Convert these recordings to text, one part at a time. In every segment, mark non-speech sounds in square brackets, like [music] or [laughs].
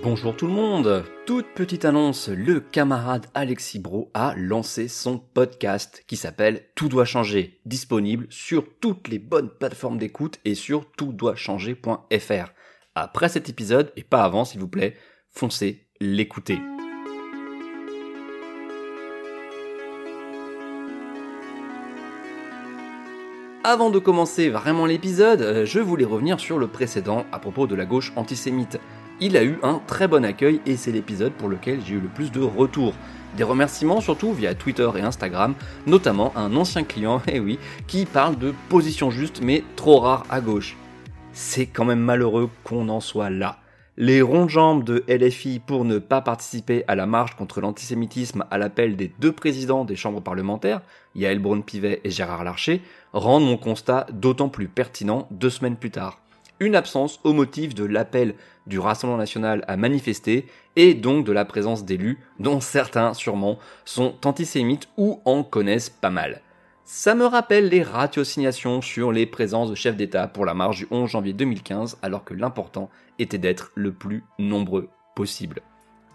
Bonjour tout le monde Toute petite annonce, le camarade Alexis Bro a lancé son podcast qui s'appelle Tout doit changer, disponible sur toutes les bonnes plateformes d'écoute et sur toutdoitchanger.fr. Après cet épisode, et pas avant s'il vous plaît, foncez l'écouter. Avant de commencer vraiment l'épisode, euh, je voulais revenir sur le précédent à propos de la gauche antisémite il a eu un très bon accueil et c'est l'épisode pour lequel j'ai eu le plus de retours. Des remerciements surtout via Twitter et Instagram, notamment un ancien client, [laughs] eh oui, qui parle de position juste mais trop rare à gauche. C'est quand même malheureux qu'on en soit là. Les rondes jambes de LFI pour ne pas participer à la marche contre l'antisémitisme à l'appel des deux présidents des chambres parlementaires, Yael Braun-Pivet et Gérard Larcher, rendent mon constat d'autant plus pertinent deux semaines plus tard une absence au motif de l'appel du Rassemblement national à manifester et donc de la présence d'élus, dont certains sûrement sont antisémites ou en connaissent pas mal. Ça me rappelle les ratiosignations sur les présences de chefs d'État pour la marche du 11 janvier 2015 alors que l'important était d'être le plus nombreux possible.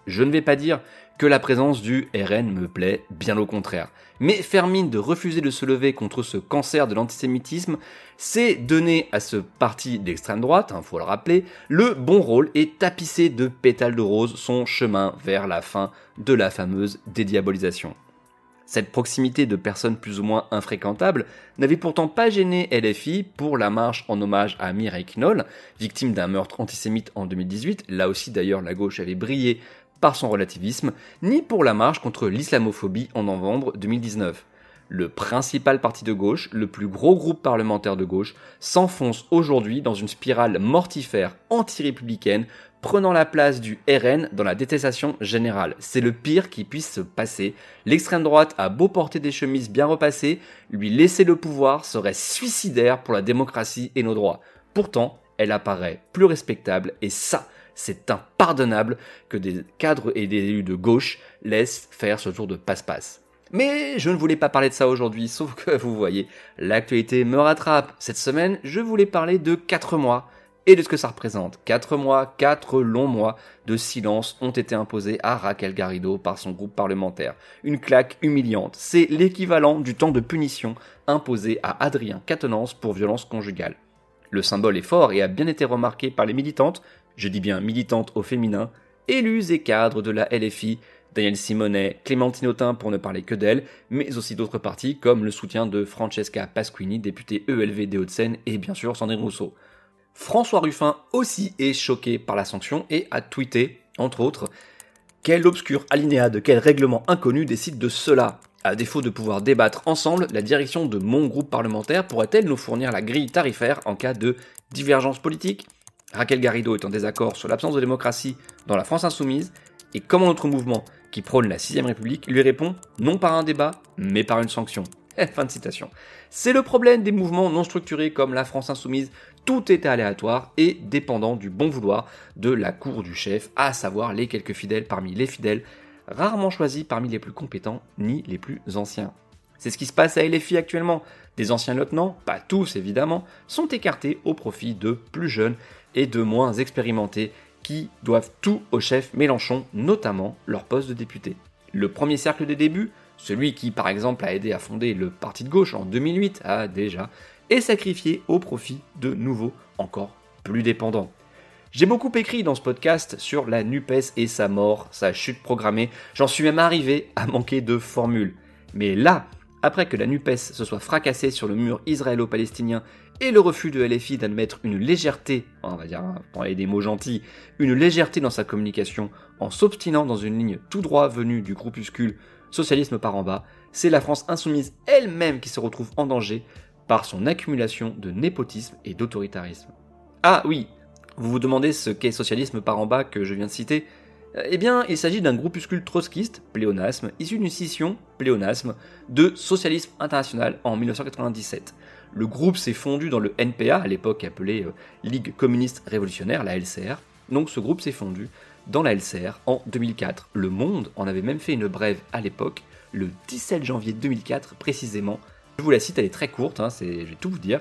Je ne vais pas dire que la présence du RN me plaît, bien au contraire. Mais faire mine de refuser de se lever contre ce cancer de l'antisémitisme, c'est donner à ce parti d'extrême droite, il hein, faut le rappeler, le bon rôle et tapisser de pétales de rose son chemin vers la fin de la fameuse dédiabolisation. Cette proximité de personnes plus ou moins infréquentables n'avait pourtant pas gêné LFI pour la marche en hommage à Mireille Knoll, victime d'un meurtre antisémite en 2018. Là aussi d'ailleurs la gauche avait brillé par son relativisme, ni pour la marche contre l'islamophobie en novembre 2019. Le principal parti de gauche, le plus gros groupe parlementaire de gauche, s'enfonce aujourd'hui dans une spirale mortifère anti-républicaine, prenant la place du RN dans la détestation générale. C'est le pire qui puisse se passer. L'extrême droite a beau porter des chemises bien repassées, lui laisser le pouvoir serait suicidaire pour la démocratie et nos droits. Pourtant, elle apparaît plus respectable et ça, c'est impardonnable que des cadres et des élus de gauche laissent faire ce tour de passe-passe. Mais je ne voulais pas parler de ça aujourd'hui, [laughs] sauf que vous voyez, l'actualité me rattrape. Cette semaine, je voulais parler de 4 mois et de ce que ça représente. 4 mois, 4 longs mois de silence ont été imposés à Raquel Garrido par son groupe parlementaire. Une claque humiliante. C'est l'équivalent du temps de punition imposé à Adrien Quatennens pour violence conjugale. Le symbole est fort et a bien été remarqué par les militantes, je dis bien militantes au féminin, élus et cadres de la LFI, Daniel Simonet, Clémentine Autain pour ne parler que d'elle, mais aussi d'autres partis comme le soutien de Francesca Pasquini, députée ELV des Hauts-de-Seine, et bien sûr Sandrine Rousseau. François Ruffin aussi est choqué par la sanction et a tweeté, entre autres, quel obscur alinéa de quel règlement inconnu décide de cela? À défaut de pouvoir débattre ensemble, la direction de mon groupe parlementaire pourrait-elle nous fournir la grille tarifaire en cas de divergence politique? Raquel Garrido est en désaccord sur l'absence de démocratie dans la France insoumise, et comment notre mouvement, qui prône la 6ème République, lui répond non par un débat, mais par une sanction. Eh. C'est le problème des mouvements non structurés comme la France insoumise, tout est aléatoire et dépendant du bon vouloir de la cour du chef, à savoir les quelques fidèles parmi les fidèles rarement choisis parmi les plus compétents ni les plus anciens. C'est ce qui se passe à LFI actuellement. Des anciens lieutenants, pas tous évidemment, sont écartés au profit de plus jeunes et de moins expérimentés qui doivent tout au chef Mélenchon, notamment leur poste de député. Le premier cercle des débuts, celui qui par exemple a aidé à fonder le parti de gauche en 2008, a déjà, est sacrifié au profit de nouveaux encore plus dépendants. J'ai beaucoup écrit dans ce podcast sur la NUPES et sa mort, sa chute programmée. J'en suis même arrivé à manquer de formules. Mais là, après que la NUPES se soit fracassée sur le mur israélo-palestinien et le refus de LFI d'admettre une légèreté, on va dire, pour aller des mots gentils, une légèreté dans sa communication en s'obstinant dans une ligne tout droit venue du groupuscule socialisme par en bas, c'est la France insoumise elle-même qui se retrouve en danger par son accumulation de népotisme et d'autoritarisme. Ah oui, vous vous demandez ce qu'est socialisme par en bas que je viens de citer Eh bien, il s'agit d'un groupuscule trotskiste, pléonasme, issu d'une scission, pléonasme, de Socialisme International en 1997. Le groupe s'est fondu dans le NPA, à l'époque appelé euh, Ligue communiste révolutionnaire, la LCR. Donc ce groupe s'est fondu dans la LCR en 2004. Le Monde en avait même fait une brève à l'époque, le 17 janvier 2004 précisément. Je vous la cite, elle est très courte, hein, je vais tout vous dire.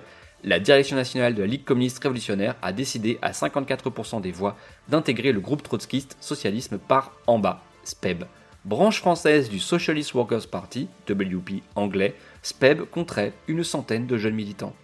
La direction nationale de la Ligue communiste révolutionnaire a décidé à 54% des voix d'intégrer le groupe trotskiste socialisme par en bas, SPEB. Branche française du Socialist Workers Party, WP anglais, SPEB compterait une centaine de jeunes militants.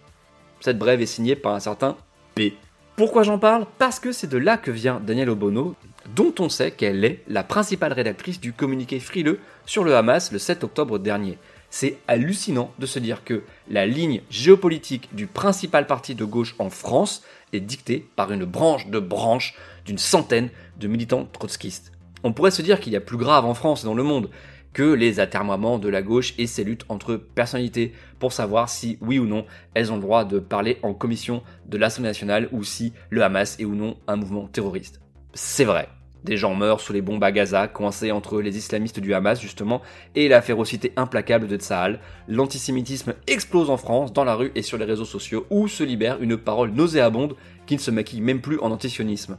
Cette brève est signée par un certain P. Pourquoi j'en parle? Parce que c'est de là que vient Daniel Obono, dont on sait qu'elle est la principale rédactrice du communiqué frileux sur le Hamas le 7 octobre dernier. C'est hallucinant de se dire que la ligne géopolitique du principal parti de gauche en France est dictée par une branche de branche d'une centaine de militants trotskistes. On pourrait se dire qu'il y a plus grave en France et dans le monde que les atermoiements de la gauche et ses luttes entre personnalités pour savoir si, oui ou non, elles ont le droit de parler en commission de l'Assemblée nationale ou si le Hamas est ou non un mouvement terroriste. C'est vrai. Des gens meurent sous les bombes à Gaza, coincés entre les islamistes du Hamas justement et la férocité implacable de Tsahal. L'antisémitisme explose en France, dans la rue et sur les réseaux sociaux, où se libère une parole nauséabonde qui ne se maquille même plus en antisionisme.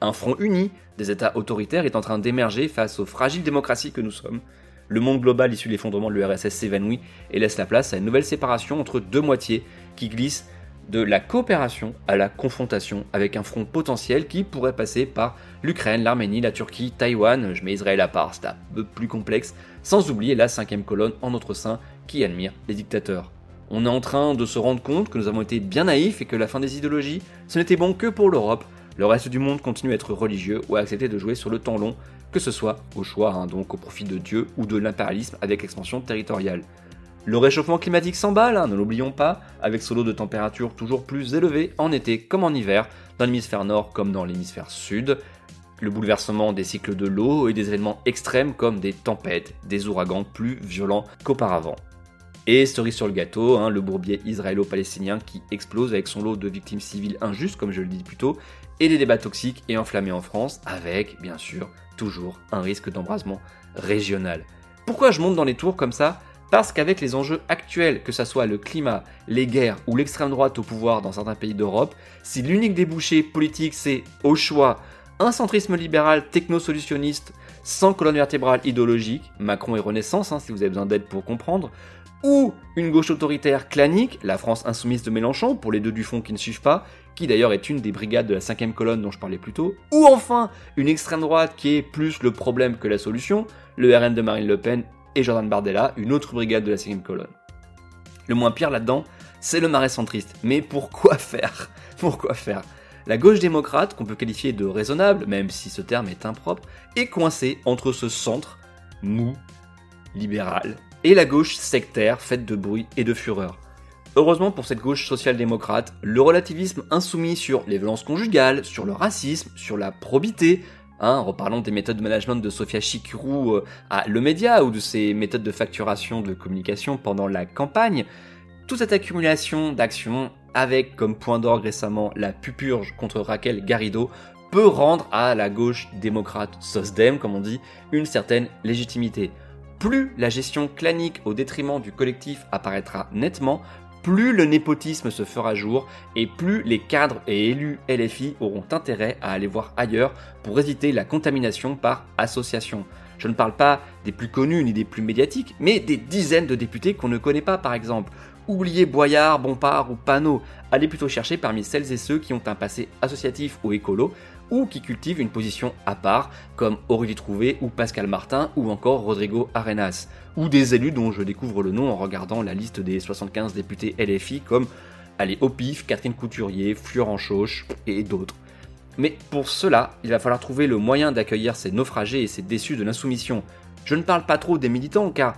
Un front uni des États autoritaires est en train d'émerger face aux fragiles démocraties que nous sommes. Le monde global issu de l'effondrement de l'URSS s'évanouit et laisse la place à une nouvelle séparation entre deux moitiés qui glissent de la coopération à la confrontation avec un front potentiel qui pourrait passer par l'Ukraine, l'Arménie, la Turquie, Taïwan, je mets Israël à part, c'est un peu plus complexe, sans oublier la cinquième colonne en notre sein qui admire les dictateurs. On est en train de se rendre compte que nous avons été bien naïfs et que la fin des idéologies, ce n'était bon que pour l'Europe. Le reste du monde continue à être religieux ou à accepter de jouer sur le temps long, que ce soit au choix, hein, donc au profit de Dieu ou de l'impérialisme avec l'expansion territoriale. Le réchauffement climatique s'emballe, hein, ne l'oublions pas, avec ce lot de températures toujours plus élevées en été comme en hiver, dans l'hémisphère nord comme dans l'hémisphère sud. Le bouleversement des cycles de l'eau et des événements extrêmes comme des tempêtes, des ouragans plus violents qu'auparavant. Et cerise sur le gâteau, hein, le bourbier israélo-palestinien qui explose avec son lot de victimes civiles injustes, comme je le dis plus tôt, et des débats toxiques et enflammés en France, avec, bien sûr, toujours un risque d'embrasement régional. Pourquoi je monte dans les tours comme ça? Parce qu'avec les enjeux actuels, que ce soit le climat, les guerres ou l'extrême droite au pouvoir dans certains pays d'Europe, si l'unique débouché politique c'est, au choix, un centrisme libéral techno-solutionniste sans colonne vertébrale idéologique, Macron et Renaissance, hein, si vous avez besoin d'aide pour comprendre, ou une gauche autoritaire clanique, la France insoumise de Mélenchon, pour les deux du fond qui ne suivent pas, qui d'ailleurs est une des brigades de la cinquième colonne dont je parlais plus tôt, ou enfin une extrême droite qui est plus le problème que la solution, le RN de Marine Le Pen et Jordan Bardella, une autre brigade de la 5 colonne. Le moins pire là-dedans, c'est le marais centriste. Mais pourquoi faire? [laughs] Pourquoi faire? La gauche démocrate, qu'on peut qualifier de raisonnable, même si ce terme est impropre, est coincée entre ce centre mou, libéral, et la gauche sectaire faite de bruit et de fureur. Heureusement pour cette gauche social-démocrate, le relativisme insoumis sur les violences conjugales, sur le racisme, sur la probité, Hein, reparlons des méthodes de management de Sofia Chikirou euh, à Le Média ou de ses méthodes de facturation de communication pendant la campagne. Toute cette accumulation d'actions avec comme point d'orgue récemment la pupurge contre Raquel Garrido peut rendre à la gauche démocrate SOSDEM, comme on dit, une certaine légitimité. Plus la gestion clanique au détriment du collectif apparaîtra nettement, plus le népotisme se fera jour et plus les cadres et élus LFI auront intérêt à aller voir ailleurs pour éviter la contamination par association. Je ne parle pas des plus connus ni des plus médiatiques, mais des dizaines de députés qu'on ne connaît pas par exemple. Oubliez Boyard, Bompard ou Panot. Allez plutôt chercher parmi celles et ceux qui ont un passé associatif ou écolo ou qui cultivent une position à part, comme Aurélie Trouvé ou Pascal Martin ou encore Rodrigo Arenas, ou des élus dont je découvre le nom en regardant la liste des 75 députés LFI comme allez, au pif, Catherine Couturier, Florent Chauche et d'autres. Mais pour cela, il va falloir trouver le moyen d'accueillir ces naufragés et ces déçus de l'insoumission. Je ne parle pas trop des militants car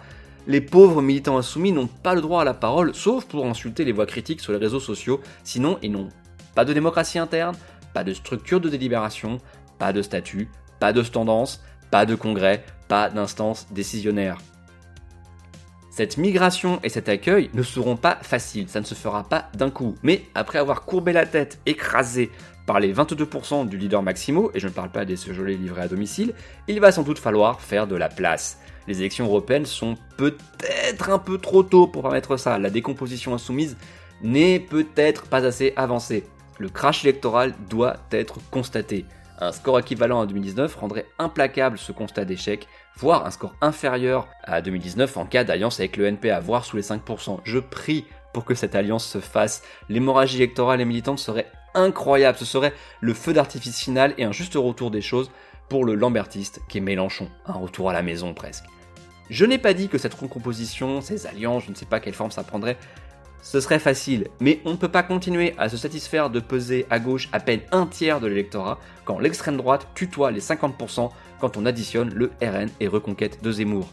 les pauvres militants insoumis n'ont pas le droit à la parole, sauf pour insulter les voix critiques sur les réseaux sociaux, sinon ils n'ont pas de démocratie interne, pas de structure de délibération, pas de statut, pas de tendance, pas de congrès, pas d'instance décisionnaire. Cette migration et cet accueil ne seront pas faciles, ça ne se fera pas d'un coup, mais après avoir courbé la tête, écrasé par les 22% du leader Maximo, et je ne parle pas des gelés livrés à domicile, il va sans doute falloir faire de la place. Les élections européennes sont peut-être un peu trop tôt pour permettre ça. La décomposition insoumise n'est peut-être pas assez avancée. Le crash électoral doit être constaté. Un score équivalent à 2019 rendrait implacable ce constat d'échec, voire un score inférieur à 2019 en cas d'alliance avec le NPA, voire sous les 5%. Je prie pour que cette alliance se fasse. L'hémorragie électorale et militante serait incroyable, ce serait le feu d'artifice final et un juste retour des choses pour le lambertiste qui est Mélenchon, un retour à la maison presque. Je n'ai pas dit que cette recomposition, ces alliances, je ne sais pas quelle forme ça prendrait, ce serait facile, mais on ne peut pas continuer à se satisfaire de peser à gauche à peine un tiers de l'électorat quand l'extrême droite tutoie les 50% quand on additionne le RN et Reconquête de Zemmour.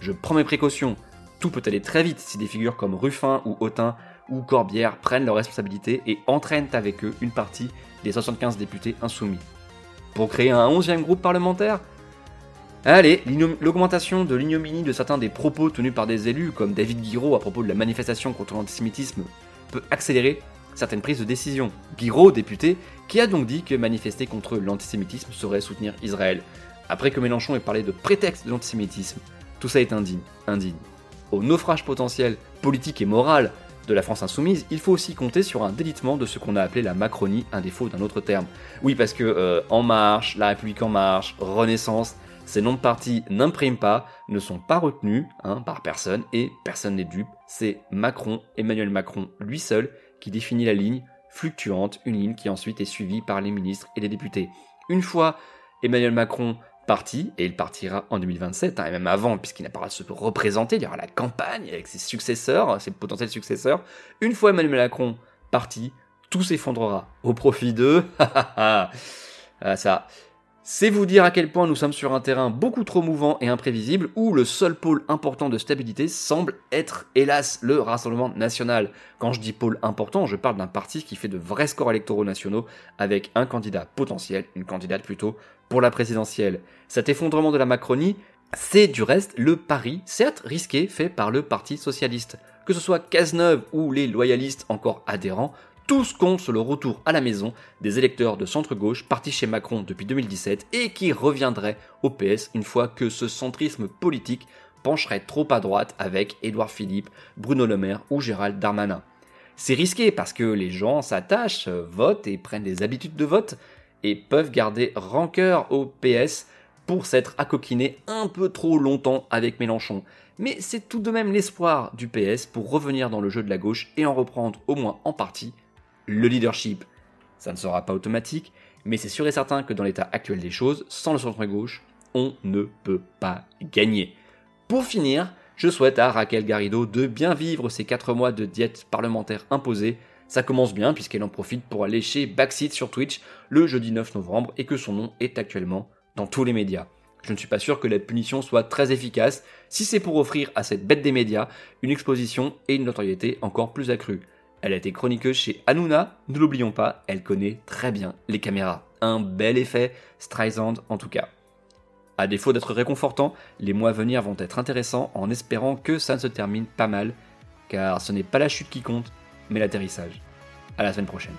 Je prends mes précautions, tout peut aller très vite si des figures comme Ruffin ou Autain ou Corbière prennent leurs responsabilités et entraînent avec eux une partie des 75 députés insoumis. Pour créer un 11e groupe parlementaire Allez, l'augmentation de l'ignominie de certains des propos tenus par des élus, comme David Guiraud à propos de la manifestation contre l'antisémitisme, peut accélérer certaines prises de décision. Guiraud, député, qui a donc dit que manifester contre l'antisémitisme serait soutenir Israël, après que Mélenchon ait parlé de prétexte de l'antisémitisme. Tout ça est indigne, indigne. Au naufrage potentiel politique et moral de la France insoumise, il faut aussi compter sur un délitement de ce qu'on a appelé la Macronie, un défaut d'un autre terme. Oui, parce que euh, En Marche, La République En Marche, Renaissance, ces noms de partis n'impriment pas, ne sont pas retenus hein, par personne et personne n'est dupe. C'est Macron, Emmanuel Macron, lui seul, qui définit la ligne fluctuante, une ligne qui ensuite est suivie par les ministres et les députés. Une fois Emmanuel Macron parti, et il partira en 2027, hein, et même avant, puisqu'il n'a pas à se représenter, il y aura la campagne avec ses successeurs, ses potentiels successeurs. Une fois Emmanuel Macron parti, tout s'effondrera au profit de... [laughs] ah, ça, c'est vous dire à quel point nous sommes sur un terrain beaucoup trop mouvant et imprévisible où le seul pôle important de stabilité semble être, hélas, le Rassemblement national. Quand je dis pôle important, je parle d'un parti qui fait de vrais scores électoraux nationaux avec un candidat potentiel, une candidate plutôt, pour la présidentielle. Cet effondrement de la Macronie, c'est du reste le pari, certes risqué, fait par le Parti socialiste. Que ce soit Cazeneuve ou les loyalistes encore adhérents, tous comptent sur le retour à la maison des électeurs de centre-gauche partis chez Macron depuis 2017 et qui reviendraient au PS une fois que ce centrisme politique pencherait trop à droite avec Édouard Philippe, Bruno Le Maire ou Gérald Darmanin. C'est risqué parce que les gens s'attachent, votent et prennent des habitudes de vote et peuvent garder rancœur au PS pour s'être accoquinés un peu trop longtemps avec Mélenchon. Mais c'est tout de même l'espoir du PS pour revenir dans le jeu de la gauche et en reprendre au moins en partie le leadership. Ça ne sera pas automatique, mais c'est sûr et certain que dans l'état actuel des choses, sans le centre-gauche, on ne peut pas gagner. Pour finir, je souhaite à Raquel Garrido de bien vivre ces 4 mois de diète parlementaire imposée. Ça commence bien puisqu'elle en profite pour aller chez Backseat sur Twitch le jeudi 9 novembre et que son nom est actuellement dans tous les médias. Je ne suis pas sûr que la punition soit très efficace si c'est pour offrir à cette bête des médias une exposition et une notoriété encore plus accrue. Elle a été chroniqueuse chez Hanouna, ne l'oublions pas, elle connaît très bien les caméras. Un bel effet, Streisand en tout cas. À défaut d'être réconfortant, les mois à venir vont être intéressants en espérant que ça ne se termine pas mal, car ce n'est pas la chute qui compte, mais l'atterrissage. À la semaine prochaine.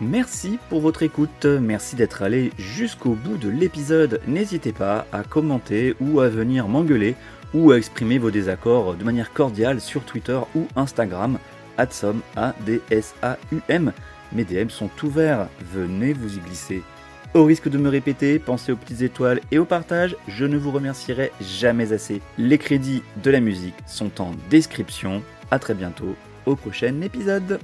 Merci pour votre écoute, merci d'être allé jusqu'au bout de l'épisode. N'hésitez pas à commenter ou à venir m'engueuler ou à exprimer vos désaccords de manière cordiale sur Twitter ou Instagram, adsom, A-D-S-A-U-M. Mes DM sont ouverts, venez vous y glisser. Au risque de me répéter, pensez aux petites étoiles et au partage, je ne vous remercierai jamais assez. Les crédits de la musique sont en description. A très bientôt au prochain épisode.